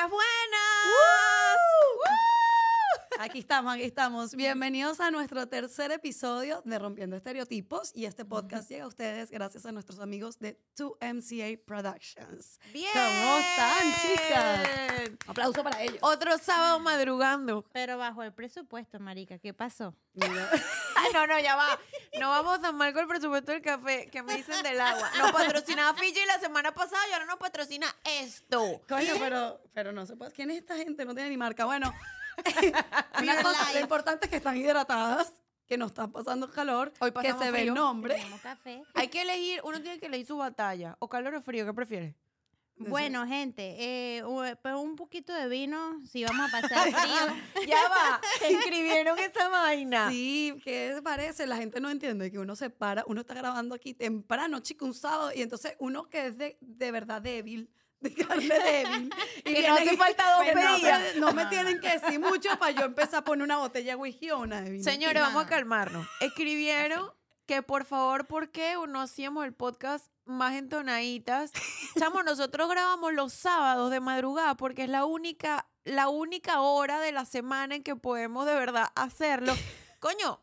Buenas, buenas. Aquí estamos, aquí estamos. Bienvenidos a nuestro tercer episodio de Rompiendo Estereotipos y este podcast llega a ustedes gracias a nuestros amigos de 2MCA Productions. Bien. ¿Cómo están, chicas? Aplauso para ellos. Otro sábado madrugando. Pero bajo el presupuesto, marica, ¿qué pasó? Mira. No, no, ya va. No vamos tan mal con el presupuesto del café que me dicen del agua. Nos patrocinaba Fiji la semana pasada y ahora nos patrocina esto. Coño, pero, pero no se puede. ¿Quién es esta gente? No tiene ni marca. Bueno, una cosa, lo importante es que están hidratadas, que no están pasando calor, Hoy que pasamos se ve el nombre. Café. Hay que elegir, uno tiene que elegir su batalla. O calor o frío, ¿qué prefieres? Bueno, gente, eh, pues un poquito de vino, si vamos a pasar frío. Ya va. Escribieron esa vaina. Sí, ¿qué parece? La gente no entiende que uno se para, uno está grabando aquí temprano, chico, un sábado, y entonces uno que es de, de verdad débil, de carne débil. y Que no hace falta dos que no, me tienen que decir mucho para yo empezar a poner una botella de whisky o una de vino. Señores, vamos a calmarnos. Escribieron que por favor, ¿por qué no hacíamos el podcast más entonaditas? Chamo, nosotros grabamos los sábados de madrugada porque es la única, la única hora de la semana en que podemos de verdad hacerlo. Coño,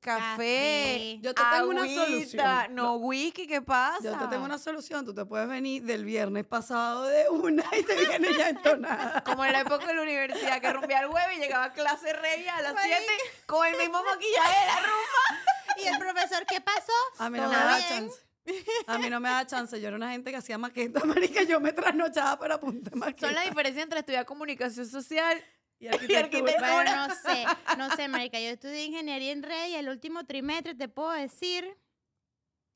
café, Café. Yo te tengo una agüita, solución. No, whisky, ¿qué pasa? Yo te tengo una solución, tú te puedes venir del viernes pasado de una y te vienes ya entonada. Como en la época de la universidad, que rompía el huevo y llegaba a clase regia a las 7 con el mismo maquillaje de la rumba. ¿Y el profesor qué pasó? A mí no me ¿Todo da chance. A mí no me da chance. Yo era una gente que hacía maqueta, marica. Yo me trasnochaba para apuntar maqueta. Son la diferencia entre estudiar comunicación social y arquitectura. arquitectura. Bueno, no sé, no sé, marica, yo estudié ingeniería en red y el último trimestre te puedo decir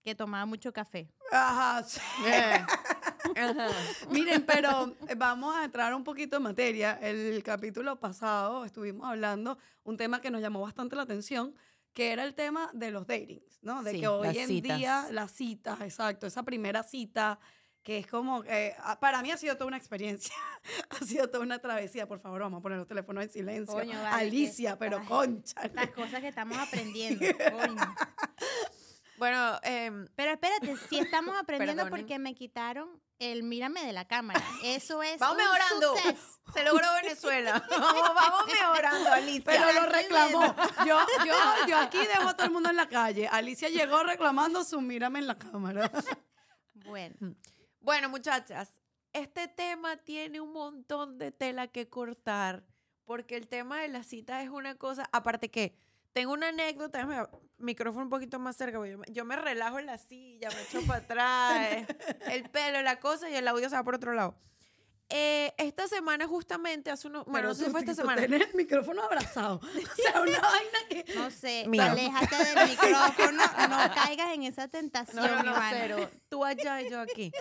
que tomaba mucho café. Ajá. sí. Eh. Ajá. Miren, pero eh, vamos a entrar un poquito en materia. El capítulo pasado estuvimos hablando un tema que nos llamó bastante la atención, que era el tema de los datings, ¿no? De Sí, que hoy en citas. día las citas, exacto, esa primera cita que es como, que, ah, para mí ha sido toda una experiencia, ha sido toda una travesía. Por favor, vamos a poner los teléfonos en silencio. Coño, vale, que- Alicia, pero ay, concha. Las cosas que estamos aprendiendo. coño. Bueno, em, Pero espérate, si estamos aprendiendo Perdonen. porque me quitaron el mírame de la cámara. Eso es vamos un mejorando. Se logró Venezuela. Vamos, vamos mejorando, Alicia. Pero lo reclamó. Yo, yo, yo aquí dejo a todo el mundo en la calle. Alicia llegó reclamando su mírame en la cámara. Bueno, Bueno, muchachas, este tema tiene un montón de tela que cortar, porque el tema de la cita es una cosa, aparte que tengo una anécdota, déjame micrófono un poquito más cerca, porque yo me, yo me relajo en la silla, me echo para atrás, eh, el pelo, la cosa, y el audio se va por otro lado. Eh, esta semana justamente, hace unos, bueno, no sé si fue esta semana. Tienes el micrófono abrazado. O sea, una vaina que... no sé, Mira. aléjate del micrófono, no caigas en esa tentación, No, no, cero. Tú allá y yo aquí.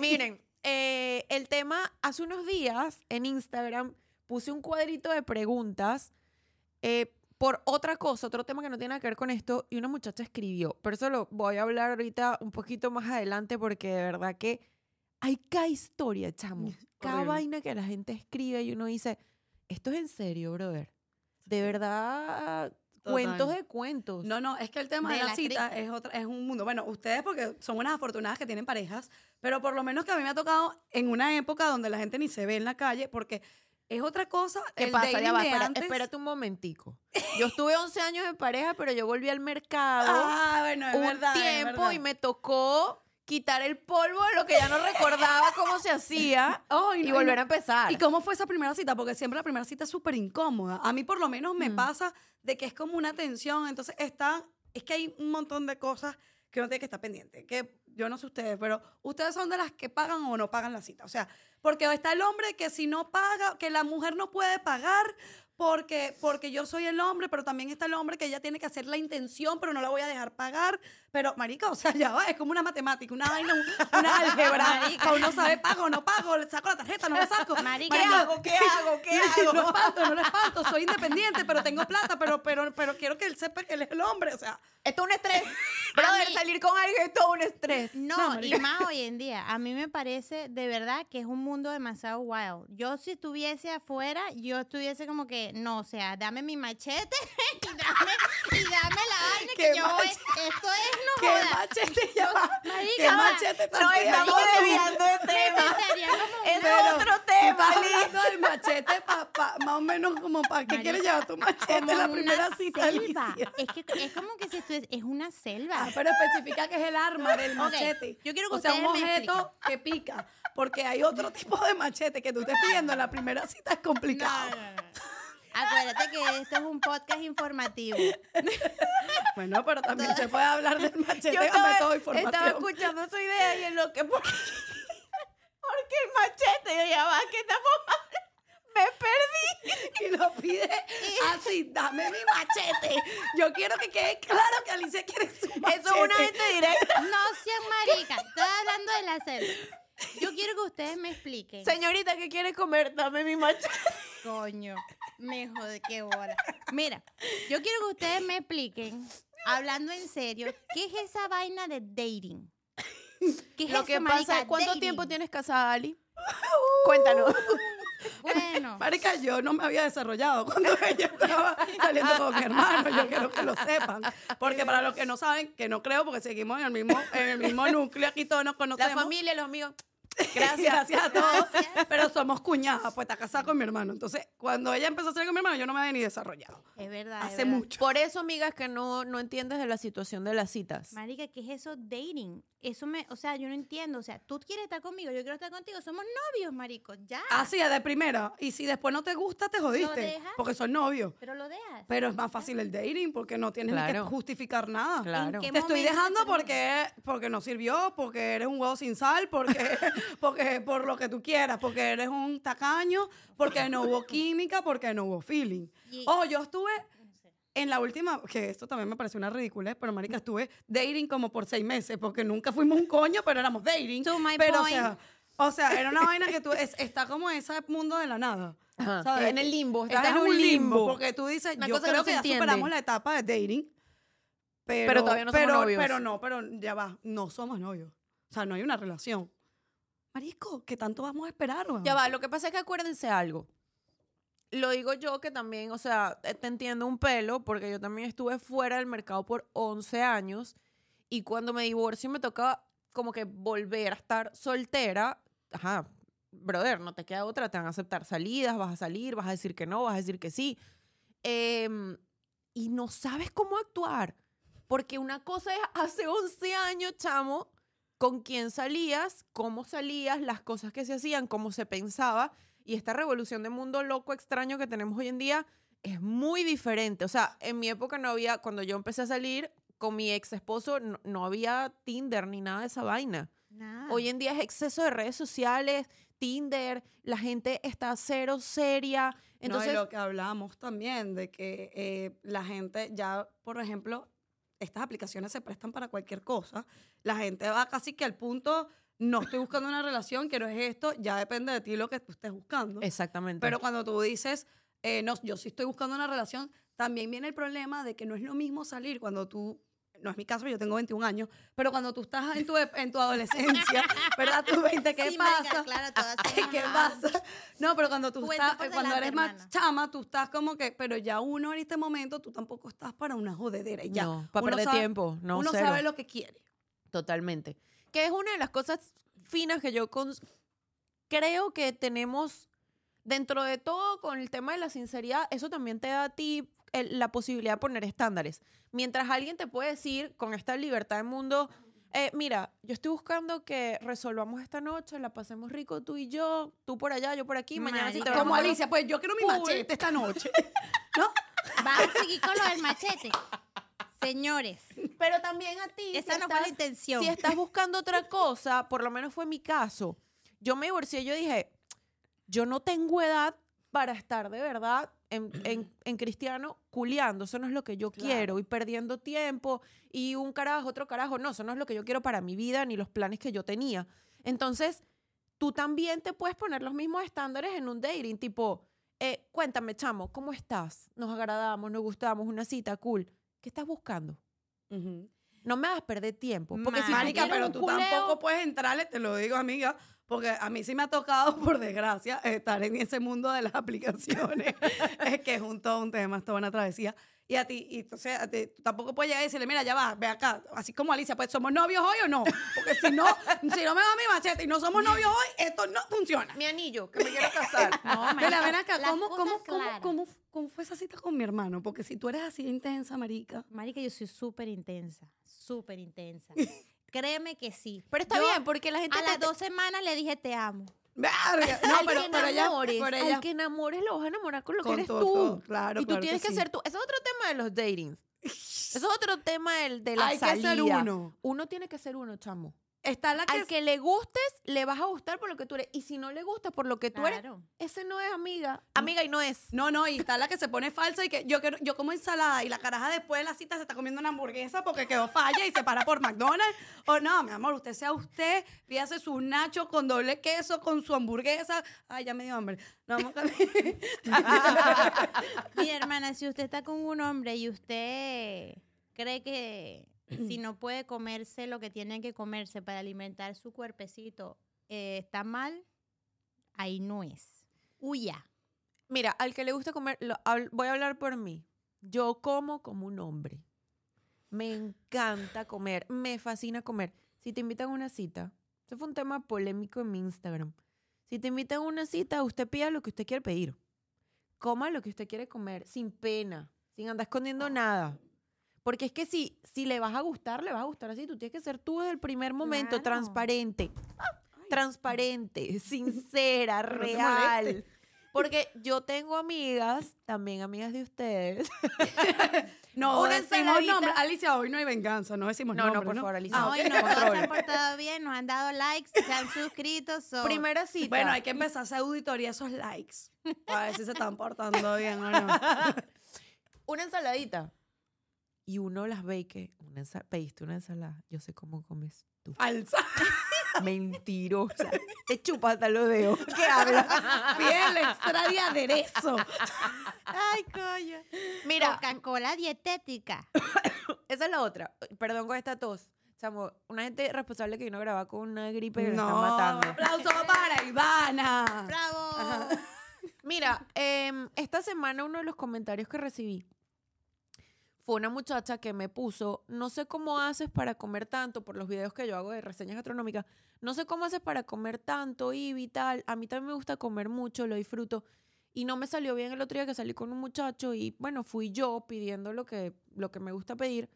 Miren, eh, el tema, hace unos días en Instagram puse un cuadrito de preguntas eh, por otra cosa, otro tema que no tiene nada que ver con esto, y una muchacha escribió. Pero eso lo voy a hablar ahorita un poquito más adelante porque de verdad que hay cada historia, chamo. Cada Horrible. vaina que la gente escribe y uno dice, esto es en serio, brother. De verdad, cuentos Total. de cuentos. No, no, es que el tema de, De la la cita es, otra, es un mundo. Bueno, ustedes porque son unas afortunadas que tienen parejas, pero por lo menos que a mí me ha tocado en una época donde la gente ni se ve en la calle, porque es otra cosa. ¿Qué pasa? Ya va, espera- antes- espérate un momentico. Yo estuve 11 años en pareja, pero yo volví al mercado Ah, bueno, es un verdad. es tiempo verdad. y me tocó quitar el polvo de lo que ya no recordaba cómo se hacía Ay, y no, volver no. a empezar. ¿Y cómo fue esa primera cita? Porque siempre la primera cita es súper incómoda. A mí por lo menos me Mm. pasa de que es como una tensión. Entonces está, es que hay un montón de cosas que uno tiene que estar pendiente. Que yo no sé ustedes, pero ustedes son de las que pagan o no pagan la cita. O sea, porque está el hombre que si no paga, que la mujer no puede pagar porque, porque yo soy el hombre, pero también está el hombre que ella tiene que hacer la intención, pero no la voy a dejar pagar. Pero, marica, o sea, ya va, es como una matemática, una vaina, un- una álgebra. Marica. Uno sabe, pago o no pago, le saco la tarjeta, no la saco. Marica, ¿Qué hago? ¿Qué hago? ¿Qué hago? No espanto, no lo espanto, soy independiente, pero tengo plata, pero, pero, pero quiero que él sepa que él es el hombre, o sea. Esto es un estrés. Brother, mí- salir con alguien es todo un estrés. No, No, y más hoy en día. A mí me parece de verdad que es un mundo demasiado wild. Yo si estuviese afuera, yo estuviese como que, no, o sea, dame mi machete y dame, y dame la vaina ¿Qué que yo voy. Esto es, no ¿Qué joda. machete ya va? Marica, ¿Qué va. machete No, estamos desviando de tema. Es otro tema. hablando del machete, pa, pa- más o menos como para qué quieres llevar tu machete Como en la primera cita, selva. Es que es como que si estuvies- es una selva. Ah, pero especifica que es el arma del machete. yo quiero que o sea, un objeto que pica. Porque hay otro tipo de machete que tú estés pidiendo en la primera cita es complicado. No, no, no. Acuérdate que esto es un podcast informativo. Bueno, pero también se puede hablar del machete Yo estaba, método de estaba información. escuchando su idea y en lo que... Porque, porque el machete, yo ya va, que estamos... Me perdí. Y lo pide así, dame mi machete. Yo quiero que quede claro que Alicia quiere su machete. Eso es una gente directa. No sean maricas. Estoy hablando de la selva. Yo quiero que ustedes me expliquen. Señorita, ¿qué quiere comer? Dame mi machete. Coño, me jode, qué bola. Mira, yo quiero que ustedes me expliquen, hablando en serio, ¿qué es esa vaina de dating? ¿Qué es Lo que eso, pasa marica? es, ¿cuánto Dating. tiempo tienes casada, Ali? Cuéntanos. Bueno, Marica, yo no me había desarrollado cuando ella estaba saliendo con mi hermano. Yo quiero que lo sepan. Porque para los que no saben, que no creo, porque seguimos en el mismo, en el mismo núcleo, aquí todos nos La conocemos. familia, los amigos. Gracias, gracias a todos. Gracias. Pero somos cuñadas, pues está casada con mi hermano. Entonces, cuando ella empezó a salir con mi hermano, yo no me había ni desarrollado. es verdad. es Hace verdad. mucho. Por eso, amigas, que no, no entiendes de la situación de las citas. Marica, ¿qué es eso dating? Eso me, o sea, yo no entiendo. O sea, tú quieres estar conmigo, yo quiero estar contigo. Somos novios, marico, ya. Así, de primera. Y si después no te gusta, te jodiste. dejas? Porque son novios. Pero lo dejas. Pero es más fácil el dating porque no tienes ni que justificar nada. Claro. ¿En qué Te estoy dejando porque, porque no sirvió, porque eres un huevo sin sal, porque, porque por lo que tú quieras, porque eres un tacaño, porque no hubo química, porque no hubo feeling. Y- Ojo, yo estuve en la última, que esto también me pareció una ridiculez, pero marica, estuve dating como por seis meses, porque nunca fuimos un coño, pero éramos dating. To my pero, point. o sea, o sea, era una vaina que tú, es- está como ese mundo de la nada. Ajá, ¿sabes? en el limbo, estás Estás en un limbo. Porque tú dices, Una yo creo no que, ya entiende. superamos la etapa de dating. Pero, Pero todavía no somos pero, novios. Pero no, pero ya va, no somos novios. O sea, no hay una relación. Marisco, ¿qué tanto vamos a esperar? Ya va, lo que pasa es que acuérdense algo. Lo digo yo que también, o sea, eh, te entiendo un pelo, porque yo también estuve fuera del mercado por 11 años y cuando me divorcio me tocaba como que volver a estar soltera. Ajá, brother, no te queda otra, te van a aceptar salidas, vas a salir, vas a decir que no, vas a decir que sí. Em, y no sabes cómo actuar, porque una cosa es hace 11 años, chamo, con quién salías, cómo salías, las cosas que se hacían, cómo se pensaba. Y esta revolución de mundo loco, extraño que tenemos hoy en día es muy diferente. O sea, en mi época no había, cuando yo empecé a salir con mi ex esposo, no, no había Tinder ni nada de esa vaina. Nada. Hoy en día es exceso de redes sociales, Tinder, la gente está cero seria. Entonces, Entonces, lo que hablamos también de que eh, la gente ya, por ejemplo, estas aplicaciones se prestan para cualquier cosa. La gente va casi que al punto, no estoy buscando una relación, quiero es esto, ya depende de ti lo que tú estés buscando. exactamente. Pero cuando tú dices, eh, no, yo sí estoy buscando una relación, también viene el problema de que no es lo mismo salir cuando tú, no es mi caso, yo tengo 21 años, pero cuando tú estás en tu, en tu adolescencia, ¿verdad? Tú 20, ¿qué Sí, pasa? marica, claro, todas ¿Qué somos pasa? No, pero cuando tú Cuenta estás, por cuando eres más hermana. chama, tú estás como que, pero ya uno en este momento, tú tampoco estás para una jodedera. y Ya. No, para Uno perder sabe- tiempo, no, Uno cero. sabe lo que quiere. Totalmente. Que es una de las cosas finas que yo cons- creo que tenemos dentro de todo con el tema de la sinceridad. Eso también te da a ti el- la posibilidad de poner estándares. Mientras alguien te puede decir con esta libertad del mundo, eh, mira, yo estoy buscando que resolvamos esta noche, la pasemos rico tú y yo, tú por allá, yo por aquí, mañana si te Marica. vas Como Alicia, pues yo quiero mi machete esta noche. ¿No? Vamos a seguir con lo del machete. Señores, Pero también a ti. esa si no fue la estás- intención. Si estás buscando otra cosa, por lo menos fue mi caso. Yo me divorcié, yo dije, yo no tengo edad para estar de verdad en, en- en cristiano culiando. Eso no es lo que yo Claro. quiero. Y perdiendo tiempo y un carajo, otro carajo. No, eso no es lo que yo quiero para mi vida ni los planes que yo tenía. Entonces, tú también te puedes poner los mismos estándares en un dating. Tipo, eh, cuéntame, chamo, ¿cómo estás? Nos agradamos, nos gustamos, una cita, cool. ¿Qué estás buscando? No me hagas perder tiempo. Porque si tú Marica, quieres pero tú culeo- tampoco puedes entrarle, te lo digo, amiga, porque a mí sí me ha tocado, por desgracia, estar en ese mundo de las aplicaciones, es que es un, todo un tema, es toda una travesía. y a ti, y entonces a ti, tú tampoco puedes llegar y decirle, mira, ya va, ve acá, así como Alicia, pues somos novios hoy o no, porque si no, si no me va mi machete y no somos novios hoy, esto no funciona. Mi anillo, que me quiero casar. No, Mira, ven acá, ¿cómo, cómo, cómo, cómo, cómo fue esa cita con mi hermano? Porque si tú eres así de intensa, marica. Marica, yo soy súper intensa, súper intensa. Créeme que sí. Pero está Yo bien, porque la gente A te- las dos semanas le dije te amo. No, pero, pero ella, pero ella al que enamores lo vas a enamorar con lo Con que eres todo, tú. todo, claro, y tú claro tienes que, sí. ser tú. Ese es otro tema de los datings. Eso es otro tema del, de la Hay que ser uno. Uno tiene que ser uno, chamo. Está la que, Al que le gustes, le vas a gustar por lo que tú eres. Y si no le gusta por lo que tú eres, Claro. ese no es amiga. Amiga y no es. No, no, y está la que se pone falsa y que yo quiero, yo como ensalada y la caraja después de la cita se está comiendo una hamburguesa porque quedó falla y se para por McDonald's. O no, mi amor, usted sea usted, pídase su nacho con doble queso, con su hamburguesa. Ay, ya me dio hambre. No, vamos a Mi hermana, si usted está con un hombre y usted cree que si no puede comerse lo que tiene que comerse para alimentar su cuerpecito, eh, está mal, ahí no es. Huya. Mira, al que le gusta comer, lo- voy a hablar por mí. Yo como como un hombre. Me encanta comer, me fascina comer. Si te invitan a una cita, ese fue un tema polémico en mi Instagram. Si te invitan a una cita, usted pida lo que usted quiere pedir. Coma lo que usted quiere comer, sin pena, sin andar escondiendo nada. Porque es que si, si le vas a gustar, le vas a gustar así. Tú tienes que ser tú desde el primer momento, Claro. transparente. Transparente, sincera, no real. Porque yo tengo amigas, también amigas de ustedes. No, Una decimos nombre. Alicia, hoy no hay venganza, no decimos No, no, nombre, por favor, Alicia. Ah, No, ok. y no todos se han portado bien, nos han dado likes, se han suscrito. so- Primera cita. Bueno, hay que empezar a hacer auditoría esos likes. A ver si se están portando bien o no. Una ensaladita. Y uno las ve y que una ensa- pediste una ensalada. Yo sé cómo comes tú. Falsa. Mentirosa. Te chupas hasta los dedos. ¿Qué hablas? Piel extra de aderezo. Ay, coño. Mira, Coca-Cola dietética. esa es la otra. Perdón con esta tos. Chamo, una gente responsable que vino a grabar con una gripe que lo No, está matando. aplauso para Ivana. ¡Bravo! Mira, em, esta semana uno de los comentarios que recibí fue una muchacha que me puso, no sé cómo haces para comer tanto, por los videos que yo hago de reseñas gastronómicas, no sé cómo haces para comer tanto y vital, a mí también me gusta comer mucho, lo disfruto. Y no me salió bien el otro día que salí con un muchacho y bueno, fui yo pidiendo lo que, lo que me gusta pedir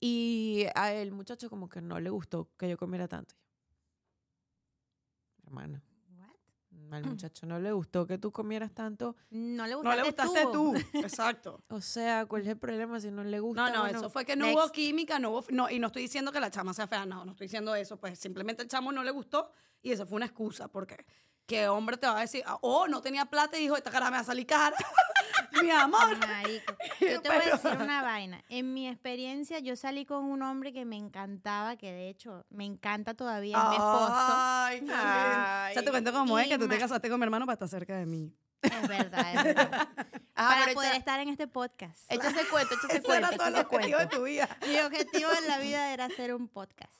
y a el muchacho como que no le gustó que yo comiera tanto. Hermana? Al muchacho no le gustó que tú comieras tanto. No le No gustaste, le gustaste tú. Exacto. O sea, ¿cuál es el problema si no le gusta? No, no, Bueno, eso fue que no next. hubo química, no hubo, no, y no estoy diciendo que la chama sea fea, no, no estoy diciendo eso, pues simplemente el chamo no le gustó y eso fue una excusa, porque qué hombre te va a decir, ah, oh, no tenía plata y dijo, esta cara me va a salir cara. Mi amor. Marico, Yo te voy a decir una vaina. En mi experiencia, yo salí con un hombre que me encantaba, que de hecho me encanta todavía, es mi esposo. Ay, qué. Ay. Ya te cuento cómo es que tú te casaste con mi hermano para estar cerca de mí. Es verdad, es verdad. Ajá, Para poder echa- estar en este podcast. échase cuento, échase cuento, era todo el objetivo de cuento. tu vida. Mi objetivo en la vida era hacer un podcast.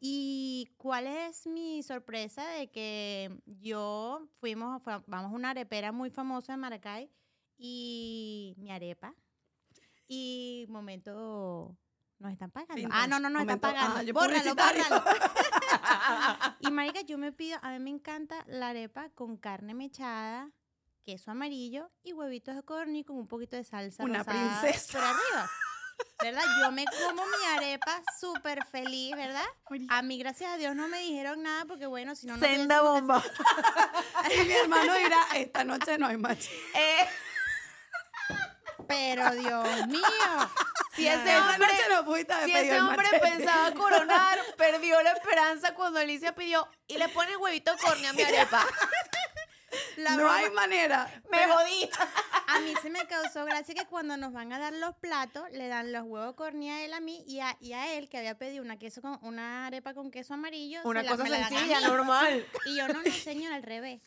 ¿Y cuál es mi sorpresa de que yo fuimos, vamos a una arepera muy famosa en Maracay y mi arepa y momento nos están pagando. Ah, no, no nos están Momento- pagando. ah, bórralo, bórralo. y marica, yo me pido, a mí me encanta la arepa con carne mechada, queso amarillo y huevitos de codorniz con un poquito de salsa Una rosada princesa. por arriba. ¿Verdad? Yo me como mi arepa súper feliz, ¿verdad? A mí, gracias a Dios, no me dijeron nada porque, bueno, si no, Senda bomba. Y mi hermano dirá, esta noche no hay match. Eh, Pero, Dios mío. si ese hombre, no si ese pensaba coronar, perdió la esperanza cuando Alicia pidió y le pone huevito córnea a mi arepa. La no broma- hay manera. Me jodí. A mí se me causó gracia que cuando nos van a dar los platos, le dan los huevos cornea a él a mí y a, y a él, que había pedido una, queso con, una arepa con queso amarillo. Una cosa la sencilla, normal. Y yo no le enseño al revés.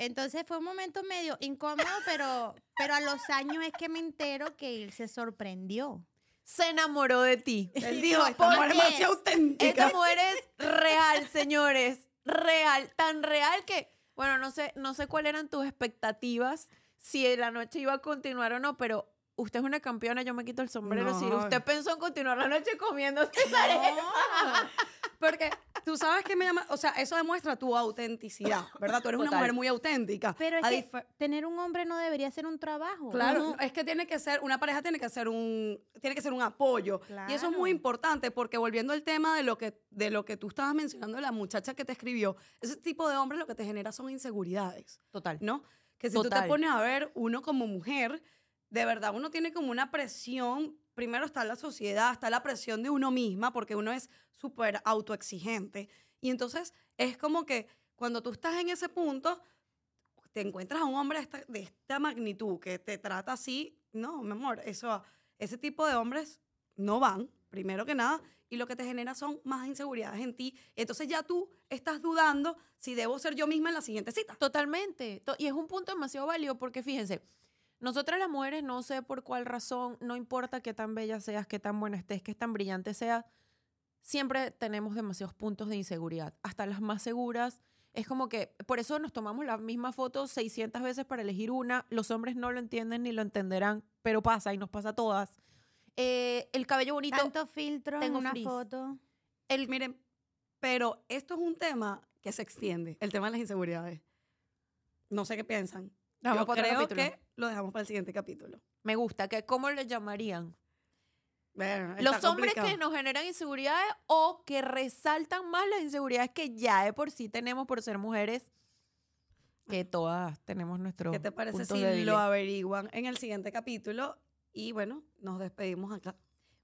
Entonces fue un momento medio incómodo, pero, pero a los años es que me entero que él se sorprendió. Se enamoró de ti. Él dijo, esta ¿Por mujer es demasiado auténtica. Esta mujer es real, señores. Real. Tan real que, bueno, no sé, no sé cuáles eran tus expectativas, si la noche iba a continuar o no, pero usted es una campeona, yo me quito el sombrero. Si No. usted pensó en continuar la noche comiendo, Porque tú sabes que me llama, o sea, eso demuestra tu autenticidad, ¿verdad? Tú eres una mujer muy auténtica. Pero es A que tener un hombre no debería ser un trabajo. Claro, es que tiene que ser, una pareja tiene que ser un, tiene que ser un apoyo. Y eso es muy Claro. importante porque volviendo al tema de lo que, de lo que tú estabas mencionando, de la muchacha que te escribió, ese tipo de hombres lo que te genera son inseguridades, Total. ¿no? Que si tú te pones a ver, uno como mujer, de verdad, uno tiene como una presión, primero está la sociedad, está la presión de uno misma, porque uno es súper autoexigente. Y entonces es como que cuando tú estás en ese punto, te encuentras a un hombre de esta, magnitud que te trata así, no, mi amor, eso, ese tipo de hombres no van, primero que nada, y lo que te genera son más inseguridades en ti. Entonces ya tú estás dudando si debo ser yo misma en la siguiente cita. Totalmente. To- Y es un punto demasiado válido porque fíjense, nosotras las mujeres, no sé por cuál razón, no importa qué tan bella seas, qué tan buena estés, qué tan brillante seas, siempre tenemos demasiados puntos de inseguridad. Hasta las más seguras. Es como que, por eso nos tomamos la misma foto 600 veces para elegir una. Los hombres no lo entienden ni lo entenderán, pero pasa y nos pasa a todas. Eh, el cabello bonito. Tanto filtro en tengo una frizz. foto. El, miren, pero esto es un tema que se extiende, el tema de las inseguridades. No sé qué piensan. Dejamos Yo creo capítulo. que lo dejamos para el siguiente capítulo. Me gusta. que ¿Cómo le llamarían? Bueno, está Los hombres complicado. que nos generan inseguridades o que resaltan más las inseguridades que ya de por sí tenemos por ser mujeres, que todas tenemos nuestros ¿Qué te parece si débiles. lo averiguan en el siguiente capítulo? Y bueno, nos despedimos acá.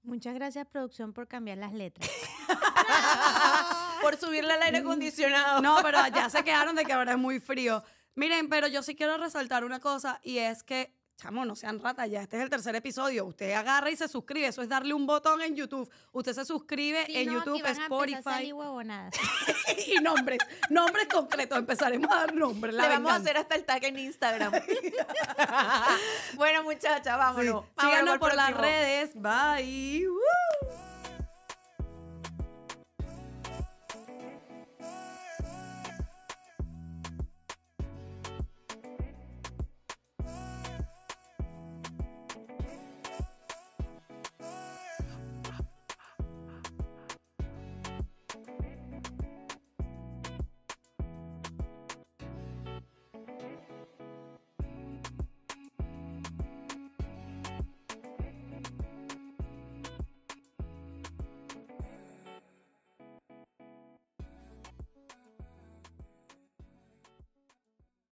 Muchas gracias, producción, por cambiar las letras. por subirle al aire acondicionado. No, pero ya se quedaron de que ahora es muy frío. Miren, pero yo sí quiero resaltar una cosa y es que, chamo, no sean ratas, ya este es el tercer episodio. Usted agarra y se suscribe. Eso es darle un botón en YouTube. Usted se suscribe Si en no, aquí YouTube, van a empezar a salir Spotify huevonadas. y nombres. Nombres concretos. Empezaremos a dar nombres. La Le vamos a hacer hasta el tag en Instagram. bueno, muchachas, Sí. vámonos. Síganos por las redes. Bye. Woo.